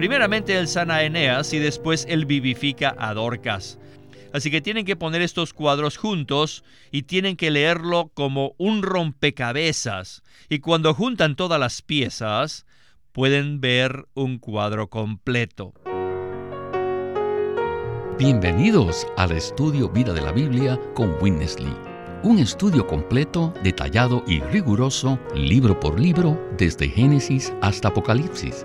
Primeramente él sana a Eneas y después él vivifica a Dorcas. Así que tienen que poner estos cuadros juntos y tienen que leerlo como un rompecabezas. Y cuando juntan todas las piezas, pueden ver un cuadro completo. Bienvenidos al estudio Vida de la Biblia con Witness Lee. Un estudio completo, detallado y riguroso, libro por libro, desde Génesis hasta Apocalipsis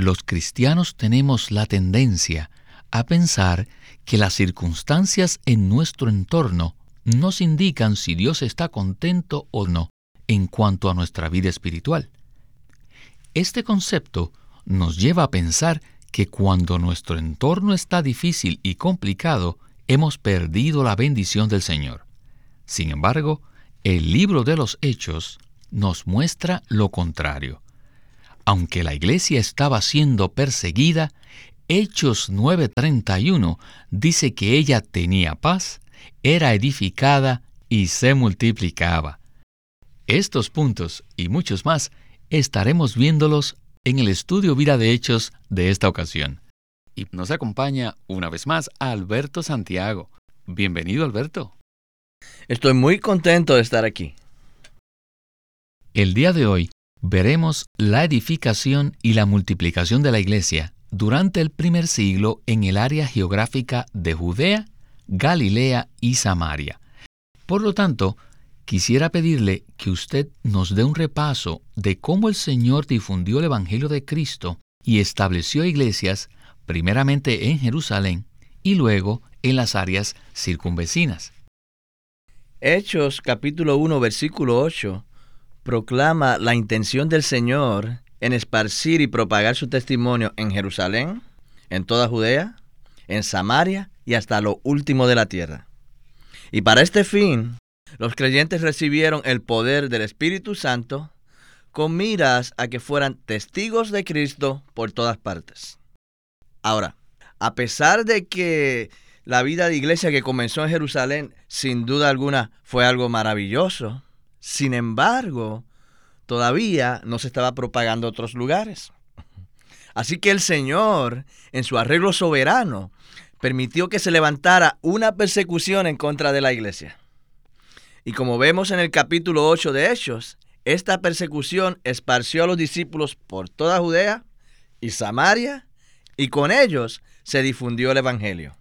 los cristianos tenemos la tendencia a pensar que las circunstancias en nuestro entorno nos indican si Dios está contento o no en cuanto a nuestra vida espiritual. Este concepto nos lleva a pensar que cuando nuestro entorno está difícil y complicado, hemos perdido la bendición del Señor. Sin embargo, el libro de los Hechos nos muestra lo contrario. Aunque la iglesia estaba siendo perseguida, Hechos 9:31 dice que ella tenía paz, era edificada y se multiplicaba. Estos puntos y muchos más estaremos viéndolos en el estudio Vida de Hechos de esta ocasión. Y nos acompaña una vez más Alberto Santiago. Bienvenido Alberto. Estoy muy contento de estar aquí. El día de hoy veremos la edificación y la multiplicación de la iglesia durante el primer siglo en el área geográfica de Judea, Galilea y Samaria. Por lo tanto, quisiera pedirle que usted nos dé un repaso de cómo el Señor difundió el Evangelio de Cristo y estableció iglesias primeramente en Jerusalén y luego en las áreas circunvecinas. Hechos capítulo 1 versículo 8 proclama la intención del Señor en esparcir y propagar su testimonio en Jerusalén, en toda Judea, en Samaria y hasta lo último de la tierra. Y para este fin, los creyentes recibieron el poder del Espíritu Santo con miras a que fueran testigos de Cristo por todas partes. Ahora, a pesar de que la vida de iglesia que comenzó en Jerusalén sin duda alguna fue algo maravilloso, sin embargo, todavía no se estaba propagando a otros lugares. Así que el Señor, en su arreglo soberano, permitió que se levantara una persecución en contra de la iglesia. Y como vemos en el capítulo 8 de Hechos, esta persecución esparció a los discípulos por toda Judea y Samaria, y con ellos se difundió el Evangelio.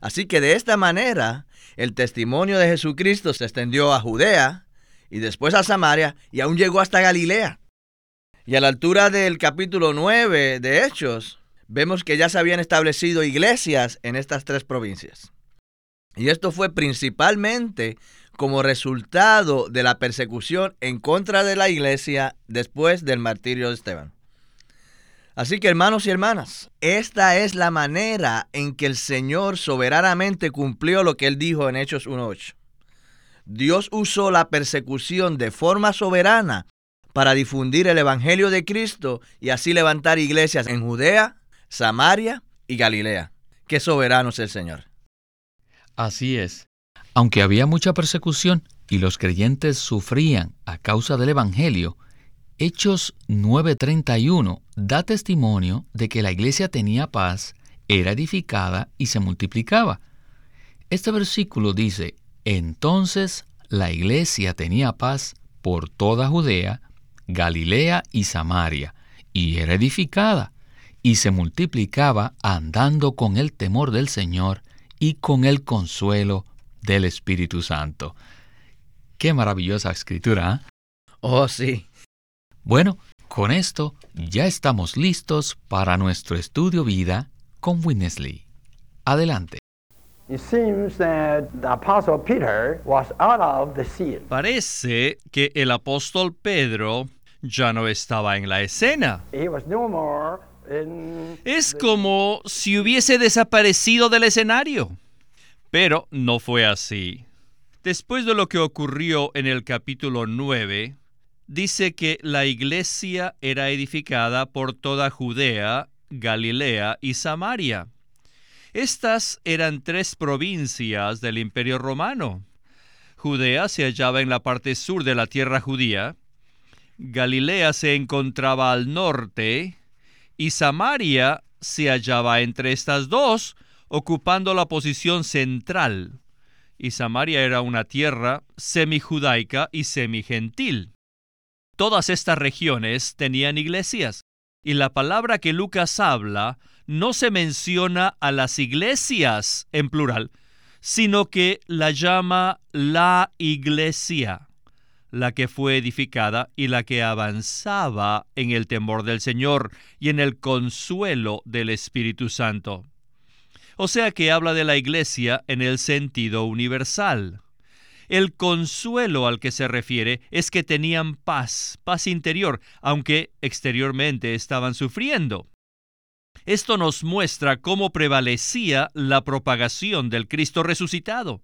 Así que de esta manera, el testimonio de Jesucristo se extendió a Judea, y después a Samaria y aún llegó hasta Galilea. Y a la altura del capítulo 9 de Hechos, vemos que ya se habían establecido iglesias en estas tres provincias. Y esto fue principalmente como resultado de la persecución en contra de la iglesia después del martirio de Esteban. Así que hermanos y hermanas, esta es la manera en que el Señor soberanamente cumplió lo que él dijo en Hechos 1.8. Dios usó la persecución de forma soberana para difundir el Evangelio de Cristo y así levantar iglesias en Judea, Samaria y Galilea. Qué soberano es el Señor. Así es. Aunque había mucha persecución y los creyentes sufrían a causa del Evangelio, Hechos 9:31 da testimonio de que la iglesia tenía paz, era edificada y se multiplicaba. Este versículo dice, entonces la iglesia tenía paz por toda Judea, Galilea y Samaria, y era edificada, y se multiplicaba andando con el temor del Señor y con el consuelo del Espíritu Santo. Qué maravillosa escritura. ¿eh? Oh, sí. Bueno, con esto ya estamos listos para nuestro estudio vida con Winnesley. Adelante. Parece que el apóstol Pedro ya no estaba en la escena. Es como si hubiese desaparecido del escenario. Pero no fue así. Después de lo que ocurrió en el capítulo 9, dice que la iglesia era edificada por toda Judea, Galilea y Samaria. Estas eran tres provincias del Imperio Romano. Judea se hallaba en la parte sur de la tierra judía, Galilea se encontraba al norte y Samaria se hallaba entre estas dos, ocupando la posición central. Y Samaria era una tierra semijudaica y semigentil. Todas estas regiones tenían iglesias, y la palabra que Lucas habla no se menciona a las iglesias en plural, sino que la llama la iglesia la que fue edificada y la que avanzaba en el temor del Señor y en el consuelo del Espíritu Santo. O sea que habla de la iglesia en el sentido universal. El consuelo al que se refiere es que tenían paz, paz interior, aunque exteriormente estaban sufriendo. Esto nos muestra cómo prevalecía la propagación del Cristo resucitado.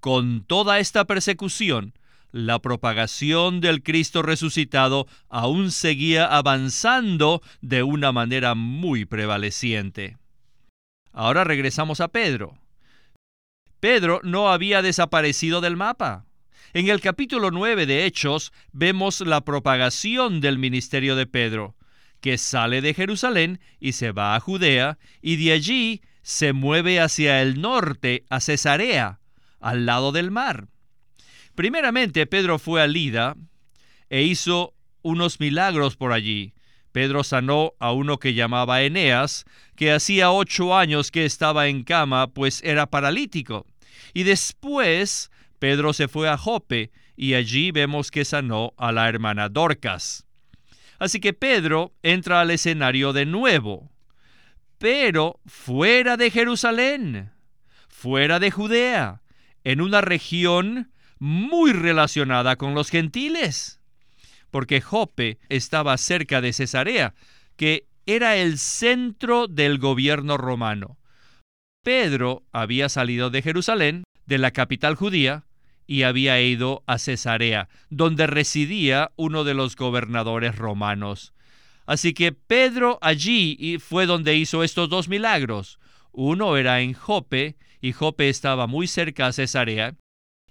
Con toda esta persecución, la propagación del Cristo resucitado aún seguía avanzando de una manera muy prevaleciente. Ahora regresamos a Pedro. Pedro no había desaparecido del mapa. En el capítulo 9 de Hechos vemos la propagación del ministerio de Pedro, que sale de Jerusalén y se va a Judea, y de allí se mueve hacia el norte, a Cesarea, al lado del mar. Primeramente, Pedro fue a Lida e hizo unos milagros por allí. Pedro sanó a uno que llamaba Eneas, que hacía ocho años que estaba en cama, pues era paralítico. Y después Pedro se fue a Jope, y allí vemos que sanó a la hermana Dorcas. Así que Pedro entra al escenario de nuevo, pero fuera de Jerusalén, fuera de Judea, en una región muy relacionada con los gentiles, porque Jope estaba cerca de Cesarea, que era el centro del gobierno romano. Pedro había salido de Jerusalén, de la capital judía, y había ido a Cesarea, donde residía uno de los gobernadores romanos. Así que Pedro allí fue donde hizo estos dos milagros. Uno era en Jope, y Jope estaba muy cerca a Cesarea,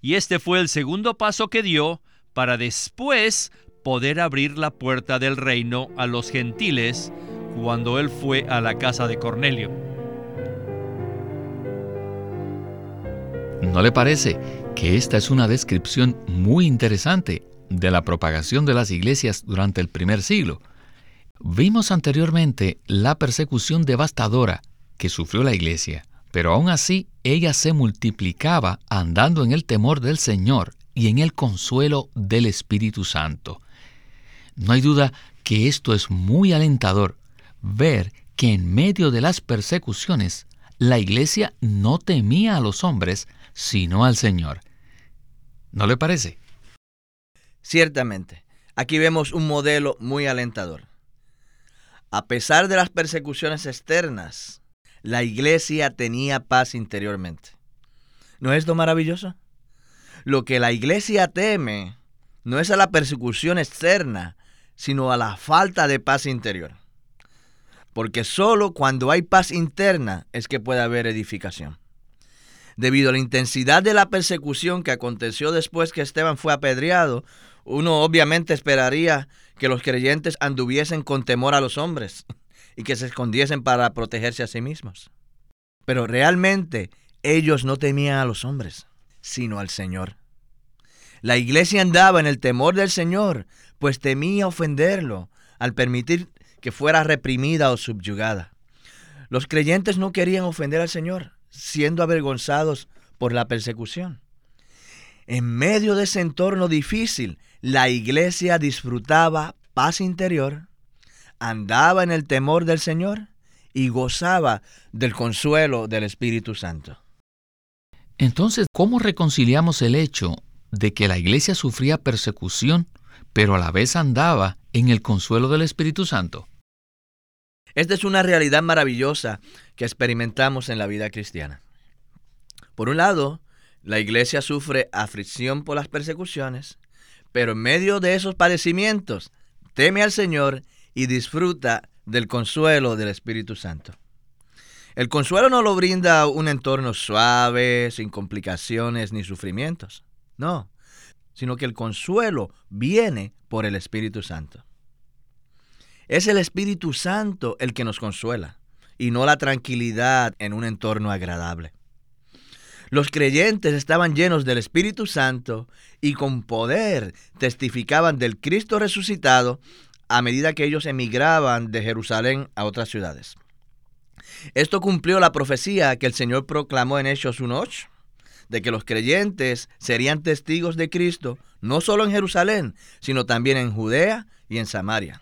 y este fue el segundo paso que dio para después poder abrir la puerta del reino a los gentiles cuando él fue a la casa de Cornelio. ¿No le parece que esta es una descripción muy interesante de la propagación de las iglesias durante el primer siglo? Vimos anteriormente la persecución devastadora que sufrió la iglesia pero aún así ella se multiplicaba andando en el temor del Señor y en el consuelo del Espíritu Santo. No hay duda que esto es muy alentador, ver que en medio de las persecuciones la iglesia no temía a los hombres, sino al Señor. ¿No le parece? Ciertamente, aquí vemos un modelo muy alentador. A pesar de las persecuciones externas, la iglesia tenía paz interiormente. ¿No es lo maravilloso? Lo que la iglesia teme no es a la persecución externa, sino a la falta de paz interior. Porque solo cuando hay paz interna es que puede haber edificación. Debido a la intensidad de la persecución que aconteció después que Esteban fue apedreado, uno obviamente esperaría que los creyentes anduviesen con temor a los hombres y que se escondiesen para protegerse a sí mismos. Pero realmente ellos no temían a los hombres, sino al Señor. La iglesia andaba en el temor del Señor, pues temía ofenderlo al permitir que fuera reprimida o subyugada. Los creyentes no querían ofender al Señor, siendo avergonzados por la persecución. En medio de ese entorno difícil, la iglesia disfrutaba paz interior, andaba en el temor del Señor y gozaba del consuelo del Espíritu Santo. Entonces, ¿cómo reconciliamos el hecho de que la iglesia sufría persecución, pero a la vez andaba en el consuelo del Espíritu Santo? Esta es una realidad maravillosa que experimentamos en la vida cristiana. Por un lado, la iglesia sufre aflicción por las persecuciones, pero en medio de esos padecimientos teme al Señor y disfruta del consuelo del Espíritu Santo. El consuelo no lo brinda un entorno suave, sin complicaciones ni sufrimientos. No, sino que el consuelo viene por el Espíritu Santo. Es el Espíritu Santo el que nos consuela y no la tranquilidad en un entorno agradable. Los creyentes estaban llenos del Espíritu Santo y con poder testificaban del Cristo resucitado a medida que ellos emigraban de Jerusalén a otras ciudades. Esto cumplió la profecía que el Señor proclamó en Hechos 1.8, de que los creyentes serían testigos de Cristo no solo en Jerusalén, sino también en Judea y en Samaria.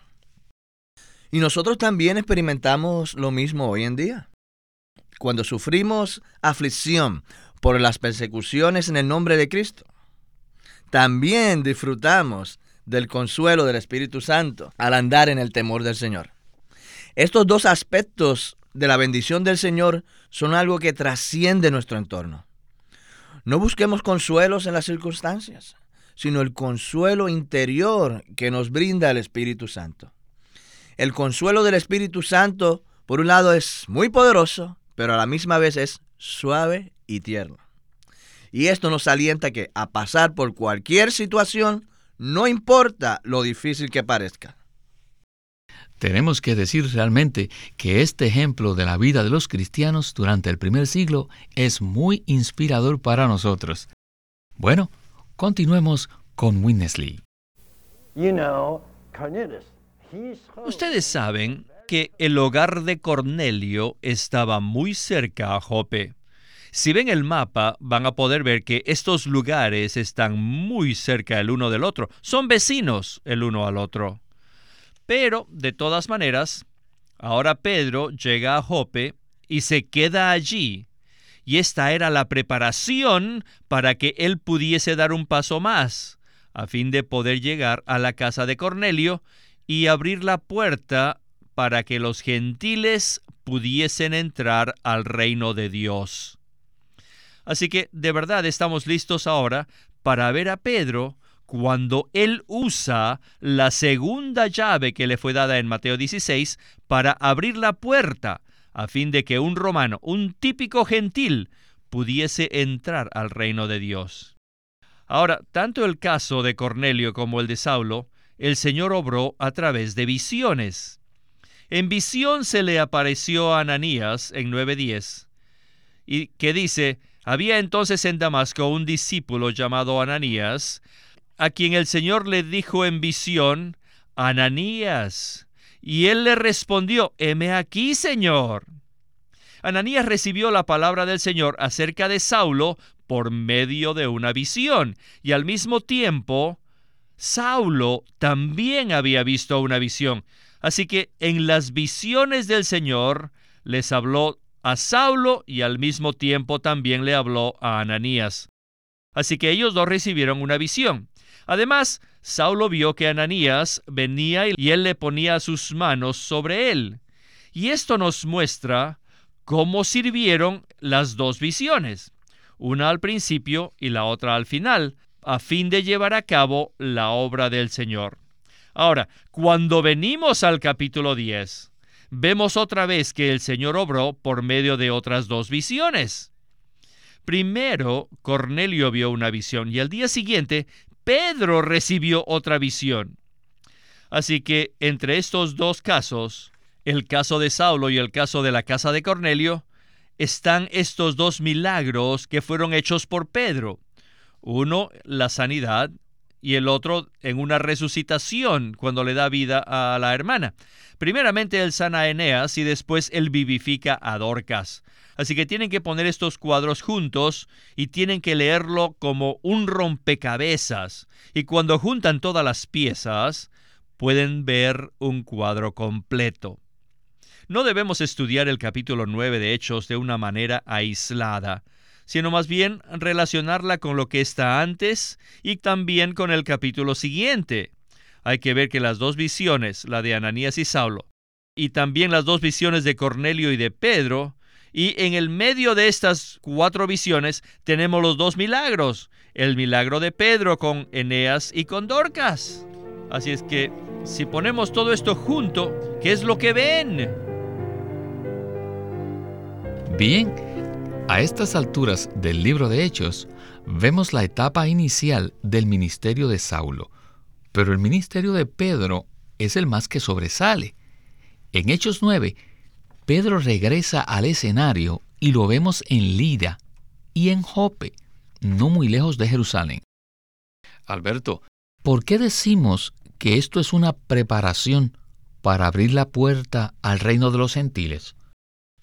Y nosotros también experimentamos lo mismo hoy en día. Cuando sufrimos aflicción por las persecuciones en el nombre de Cristo, también disfrutamos del consuelo del Espíritu Santo al andar en el temor del Señor. Estos dos aspectos de la bendición del Señor son algo que trasciende nuestro entorno. No busquemos consuelos en las circunstancias, sino el consuelo interior que nos brinda el Espíritu Santo. El consuelo del Espíritu Santo, por un lado, es muy poderoso, pero a la misma vez es suave y tierno. Y esto nos alienta que a pasar por cualquier situación, no importa lo difícil que parezca. Tenemos que decir realmente que este ejemplo de la vida de los cristianos durante el primer siglo es muy inspirador para nosotros. Bueno, continuemos con Winnesley. Ustedes saben que el hogar de Cornelio estaba muy cerca a Jope. Si ven el mapa, van a poder ver que estos lugares están muy cerca el uno del otro. Son vecinos el uno al otro. Pero, de todas maneras, ahora Pedro llega a Jope y se queda allí. Y esta era la preparación para que él pudiese dar un paso más, a fin de poder llegar a la casa de Cornelio y abrir la puerta para que los gentiles pudiesen entrar al reino de Dios. Así que de verdad estamos listos ahora para ver a Pedro cuando él usa la segunda llave que le fue dada en Mateo 16 para abrir la puerta a fin de que un romano, un típico gentil, pudiese entrar al reino de Dios. Ahora, tanto el caso de Cornelio como el de Saulo, el Señor obró a través de visiones. En visión se le apareció a Ananías en 9.10, y que dice, había entonces en Damasco un discípulo llamado Ananías, a quien el Señor le dijo en visión, Ananías. Y él le respondió, heme aquí, Señor. Ananías recibió la palabra del Señor acerca de Saulo por medio de una visión, y al mismo tiempo, Saulo también había visto una visión. Así que en las visiones del Señor les habló a Saulo y al mismo tiempo también le habló a Ananías. Así que ellos dos recibieron una visión. Además, Saulo vio que Ananías venía y él le ponía sus manos sobre él. Y esto nos muestra cómo sirvieron las dos visiones, una al principio y la otra al final, a fin de llevar a cabo la obra del Señor. Ahora, cuando venimos al capítulo 10, vemos otra vez que el Señor obró por medio de otras dos visiones. Primero, Cornelio vio una visión y al día siguiente Pedro recibió otra visión. Así que entre estos dos casos, el caso de Saulo y el caso de la casa de Cornelio, están estos dos milagros que fueron hechos por Pedro. Uno, la sanidad, y el otro en una resucitación cuando le da vida a la hermana. Primeramente él sana a Eneas y después él vivifica a Dorcas. Así que tienen que poner estos cuadros juntos y tienen que leerlo como un rompecabezas. Y cuando juntan todas las piezas, pueden ver un cuadro completo. No debemos estudiar el capítulo 9 de Hechos de una manera aislada, sino más bien relacionarla con lo que está antes y también con el capítulo siguiente. Hay que ver que las dos visiones, la de Ananías y Saulo, y también las dos visiones de Cornelio y de Pedro. Y en el medio de estas cuatro visiones tenemos los dos milagros. El milagro de Pedro con Eneas y con Dorcas. Así es que si ponemos todo esto junto, ¿qué es lo que ven? Bien, a estas alturas del libro de Hechos, vemos la etapa inicial del ministerio de Saulo, pero el ministerio de Pedro es el más que sobresale. En Hechos 9, Pedro regresa al escenario y lo vemos en Lida y en Jope, no muy lejos de Jerusalén. Alberto, ¿por qué decimos que esto es una preparación para abrir la puerta al reino de los gentiles?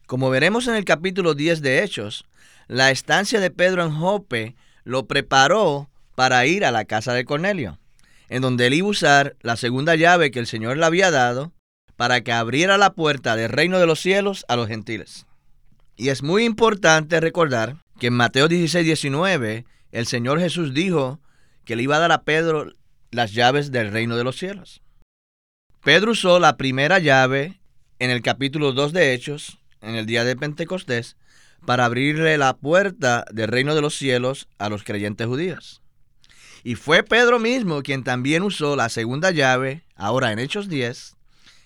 Como veremos en el capítulo 10 de Hechos, la estancia de Pedro en Jope lo preparó para ir a la casa de Cornelio, en donde él iba a usar la segunda llave que el Señor le había dado para que abriera la puerta del reino de los cielos a los gentiles. Y es muy importante recordar que en Mateo 16, 19, el Señor Jesús dijo que le iba a dar a Pedro las llaves del reino de los cielos. Pedro usó la primera llave en el capítulo 2 de Hechos, en el día de Pentecostés, para abrirle la puerta del reino de los cielos a los creyentes judíos. Y fue Pedro mismo quien también usó la segunda llave, ahora en Hechos 10,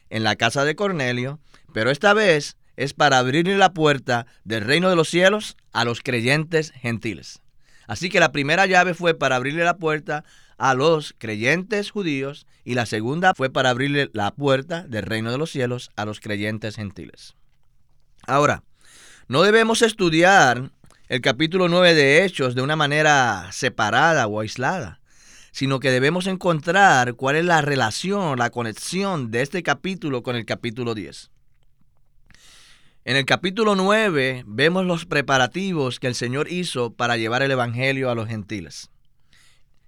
en la casa de Cornelio, pero esta vez es para abrirle la puerta del reino de los cielos a los creyentes gentiles. Así que la primera llave fue para abrirle la puerta a los creyentes judíos y la segunda fue para abrirle la puerta del reino de los cielos a los creyentes gentiles. Ahora, no debemos estudiar el capítulo 9 de Hechos de una manera separada o aislada sino que debemos encontrar cuál es la relación, la conexión de este capítulo con el capítulo 10. En el capítulo 9 vemos los preparativos que el Señor hizo para llevar el Evangelio a los gentiles.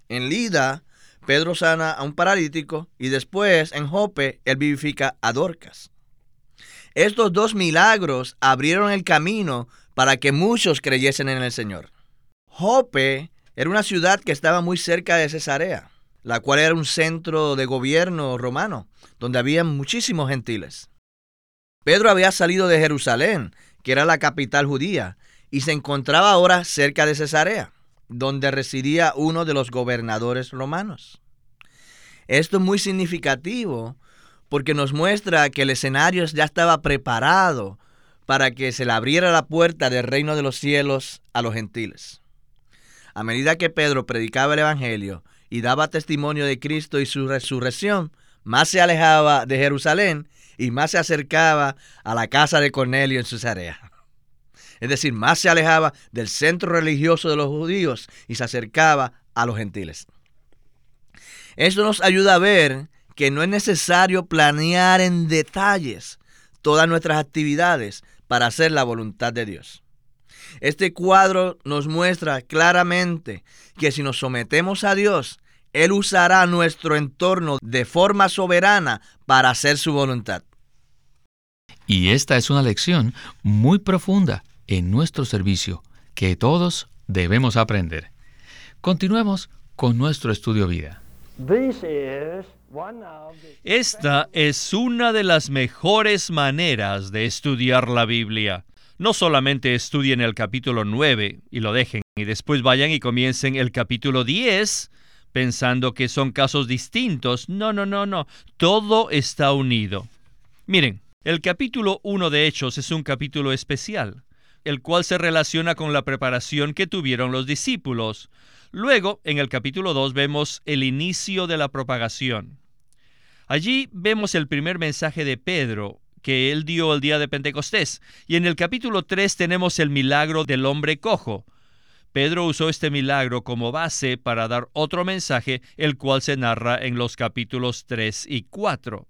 En Lida, Pedro sana a un paralítico y después en Jope él vivifica a Dorcas. Estos dos milagros abrieron el camino para que muchos creyesen en el Señor. Jope era una ciudad que estaba muy cerca de Cesarea, la cual era un centro de gobierno romano, donde había muchísimos gentiles. Pedro había salido de Jerusalén, que era la capital judía, y se encontraba ahora cerca de Cesarea, donde residía uno de los gobernadores romanos. Esto es muy significativo porque nos muestra que el escenario ya estaba preparado para que se le abriera la puerta del reino de los cielos a los gentiles. A medida que Pedro predicaba el Evangelio y daba testimonio de Cristo y su resurrección, más se alejaba de Jerusalén y más se acercaba a la casa de Cornelio en Cesarea. Es decir, más se alejaba del centro religioso de los judíos y se acercaba a los gentiles. Esto nos ayuda a ver que no es necesario planear en detalles todas nuestras actividades para hacer la voluntad de Dios. Este cuadro nos muestra claramente que si nos sometemos a Dios, Él usará nuestro entorno de forma soberana para hacer su voluntad. Y esta es una lección muy profunda en nuestro servicio que todos debemos aprender. Continuemos con nuestro estudio vida. Esta es una de las mejores maneras de estudiar la Biblia no solamente estudien el capítulo 9 y lo dejen, y después vayan y comiencen el capítulo 10 pensando que son casos distintos. No, no, no, no. Todo está unido. Miren, el capítulo 1 de Hechos es un capítulo especial, el cual se relaciona con la preparación que tuvieron los discípulos. Luego, en el capítulo 2 vemos el inicio de la propagación. Allí vemos el primer mensaje de Pedro, que él dio el día de Pentecostés. Y en el capítulo 3 tenemos el milagro del hombre cojo. Pedro usó este milagro como base para dar otro mensaje, el cual se narra en los capítulos 3 y 4.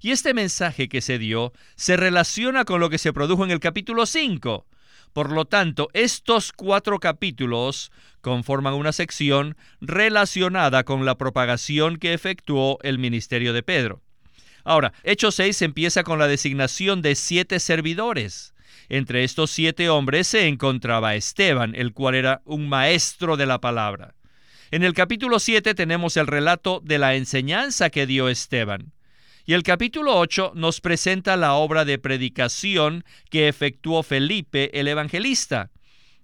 Y este mensaje que se dio se relaciona con lo que se produjo en el capítulo 5. Por lo tanto, estos cuatro capítulos conforman una sección relacionada con la propagación que efectuó el ministerio de Pedro. Ahora, Hechos 6 empieza con la designación de siete servidores. Entre estos siete hombres se encontraba Esteban, el cual era un maestro de la palabra. En el capítulo 7 tenemos el relato de la enseñanza que dio Esteban. Y el capítulo 8 nos presenta la obra de predicación que efectuó Felipe el Evangelista,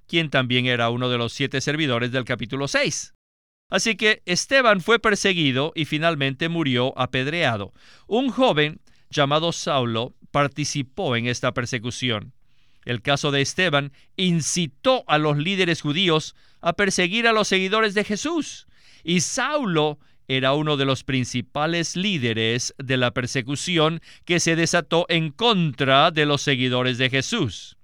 quien también era uno de los siete servidores del capítulo 6. Así que Esteban fue perseguido y finalmente murió apedreado. Un joven llamado Saulo participó en esta persecución. El caso de Esteban incitó a los líderes judíos a perseguir a los seguidores de Jesús. Y Saulo era uno de los principales líderes de la persecución que se desató en contra de los seguidores de Jesús.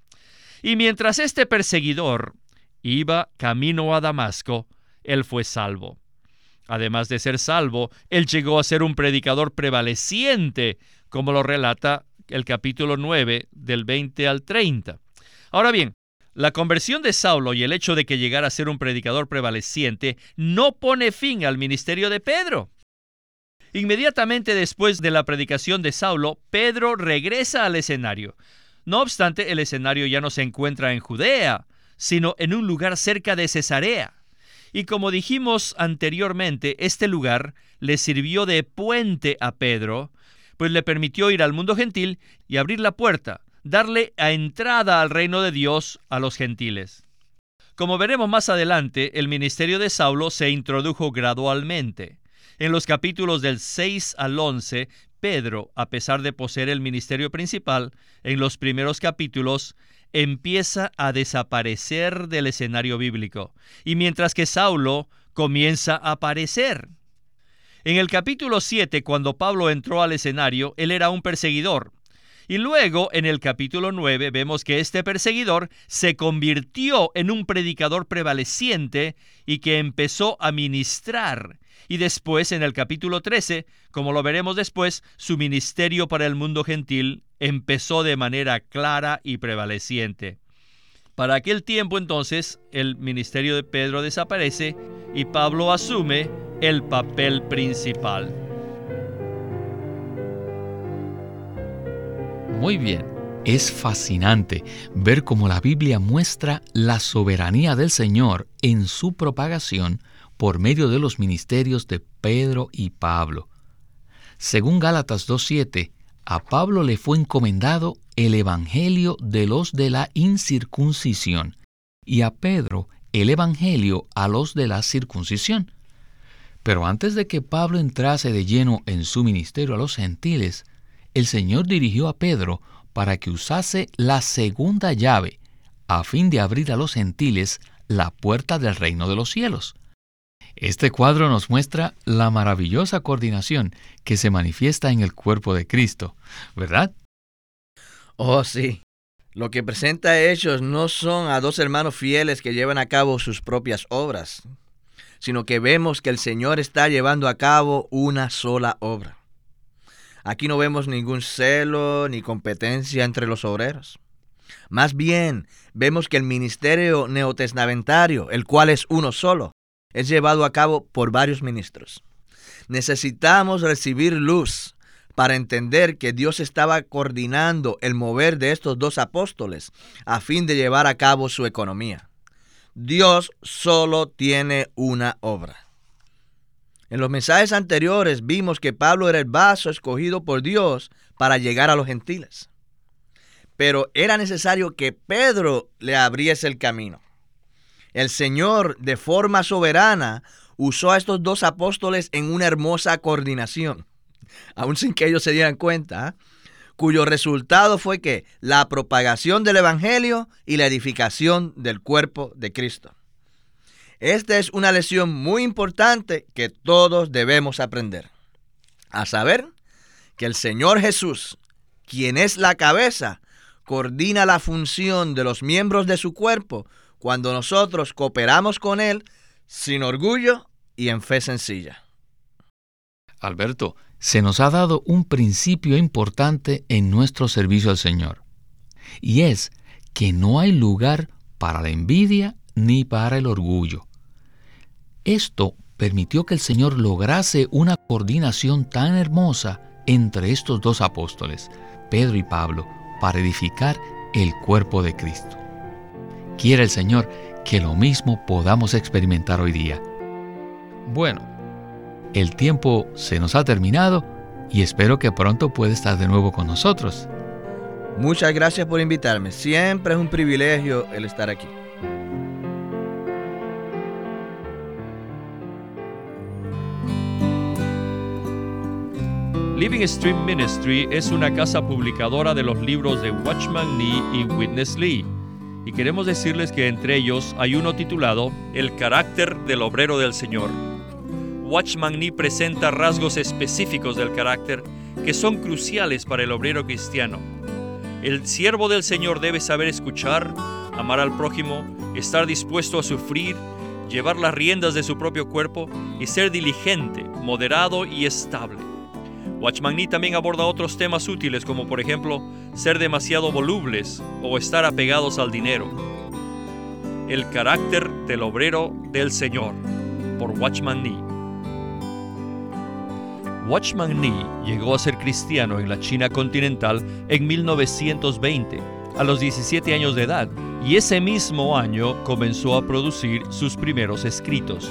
Y mientras este perseguidor iba camino a Damasco, él fue salvo. Además de ser salvo, él llegó a ser un predicador prevaleciente, como lo relata el capítulo 9 del 20 al 30. Ahora bien, la conversión de Saulo y el hecho de que llegara a ser un predicador prevaleciente no pone fin al ministerio de Pedro. Inmediatamente después de la predicación de Saulo, Pedro regresa al escenario. No obstante, el escenario ya no se encuentra en Judea, sino en un lugar cerca de Cesarea. Y como dijimos anteriormente, este lugar le sirvió de puente a Pedro, pues le permitió ir al mundo gentil y abrir la puerta darle a entrada al reino de Dios a los gentiles. Como veremos más adelante, el ministerio de Saulo se introdujo gradualmente. En los capítulos del 6 al 11, Pedro, a pesar de poseer el ministerio principal, en los primeros capítulos, empieza a desaparecer del escenario bíblico, y mientras que Saulo comienza a aparecer. En el capítulo 7, cuando Pablo entró al escenario, él era un perseguidor, y luego en el capítulo 9 vemos que este perseguidor se convirtió en un predicador prevaleciente y que empezó a ministrar. Y después en el capítulo 13, como lo veremos después, su ministerio para el mundo gentil empezó de manera clara y prevaleciente. Para aquel tiempo entonces el ministerio de Pedro desaparece y Pablo asume el papel principal. Muy bien. Es fascinante ver cómo la Biblia muestra la soberanía del Señor en su propagación por medio de los ministerios de Pedro y Pablo. Según Gálatas 2.7, a Pablo le fue encomendado el Evangelio de los de la incircuncisión y a Pedro el Evangelio a los de la circuncisión. Pero antes de que Pablo entrase de lleno en su ministerio a los gentiles, el Señor dirigió a Pedro para que usase la segunda llave a fin de abrir a los gentiles la puerta del reino de los cielos. Este cuadro nos muestra la maravillosa coordinación que se manifiesta en el cuerpo de Cristo, ¿verdad? Oh, sí. Lo que presenta Hechos no son a dos hermanos fieles que llevan a cabo sus propias obras, sino que vemos que el Señor está llevando a cabo una sola obra. Aquí no vemos ningún celo ni competencia entre los obreros. Más bien, vemos que el ministerio neotestamentario, el cual es uno solo, es llevado a cabo por varios ministros. Necesitamos recibir luz para entender que Dios estaba coordinando el mover de estos dos apóstoles a fin de llevar a cabo su economía. Dios solo tiene una obra. En los mensajes anteriores vimos que Pablo era el vaso escogido por Dios para llegar a los gentiles. Pero era necesario que Pedro le abriese el camino. El Señor, de forma soberana, usó a estos dos apóstoles en una hermosa coordinación, aun sin que ellos se dieran cuenta, ¿ah? cuyo resultado fue que la propagación del Evangelio y la edificación del cuerpo de Cristo. Esta es una lección muy importante que todos debemos aprender. A saber, que el Señor Jesús, quien es la cabeza, coordina la función de los miembros de su cuerpo cuando nosotros cooperamos con Él sin orgullo y en fe sencilla. Alberto, se nos ha dado un principio importante en nuestro servicio al Señor, y es que no hay lugar para la envidia ni para el orgullo. Esto permitió que el Señor lograse una coordinación tan hermosa entre estos dos apóstoles, Pedro y Pablo, para edificar el cuerpo de Cristo. Quiere el Señor que lo mismo podamos experimentar hoy día. Bueno, el tiempo se nos ha terminado, y espero que pronto pueda estar de nuevo con nosotros. Muchas gracias por invitarme. Siempre es un privilegio el estar aquí. Living Stream Ministry es una casa publicadora de los libros de Watchman Nee y Witness Lee. Y queremos decirles que entre ellos hay uno titulado El carácter del obrero del Señor. Watchman Nee presenta rasgos específicos del carácter que son cruciales para el obrero cristiano. El siervo del Señor debe saber escuchar, amar al prójimo, estar dispuesto a sufrir, llevar las riendas de su propio cuerpo y ser diligente, moderado y estable. Watchman Nee también aborda otros temas útiles como por ejemplo ser demasiado volubles o estar apegados al dinero. El carácter del obrero del Señor por Watchman Nee. Watchman Nee llegó a ser cristiano en la China continental en 1920, a los 17 años de edad, y ese mismo año comenzó a producir sus primeros escritos.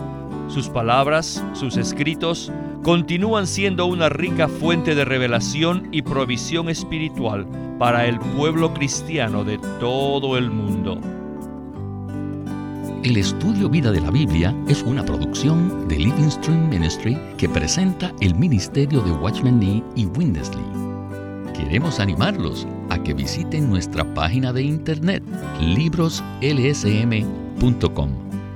Sus palabras, sus escritos, continúan siendo una rica fuente de revelación y provisión espiritual para el pueblo cristiano de todo el mundo. El estudio Vida de la Biblia es una producción de Living Stream Ministry que presenta el ministerio de Watchman Nee y Windesley. Queremos animarlos a que visiten nuestra página de internet libroslsm.com.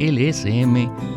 lsm.org.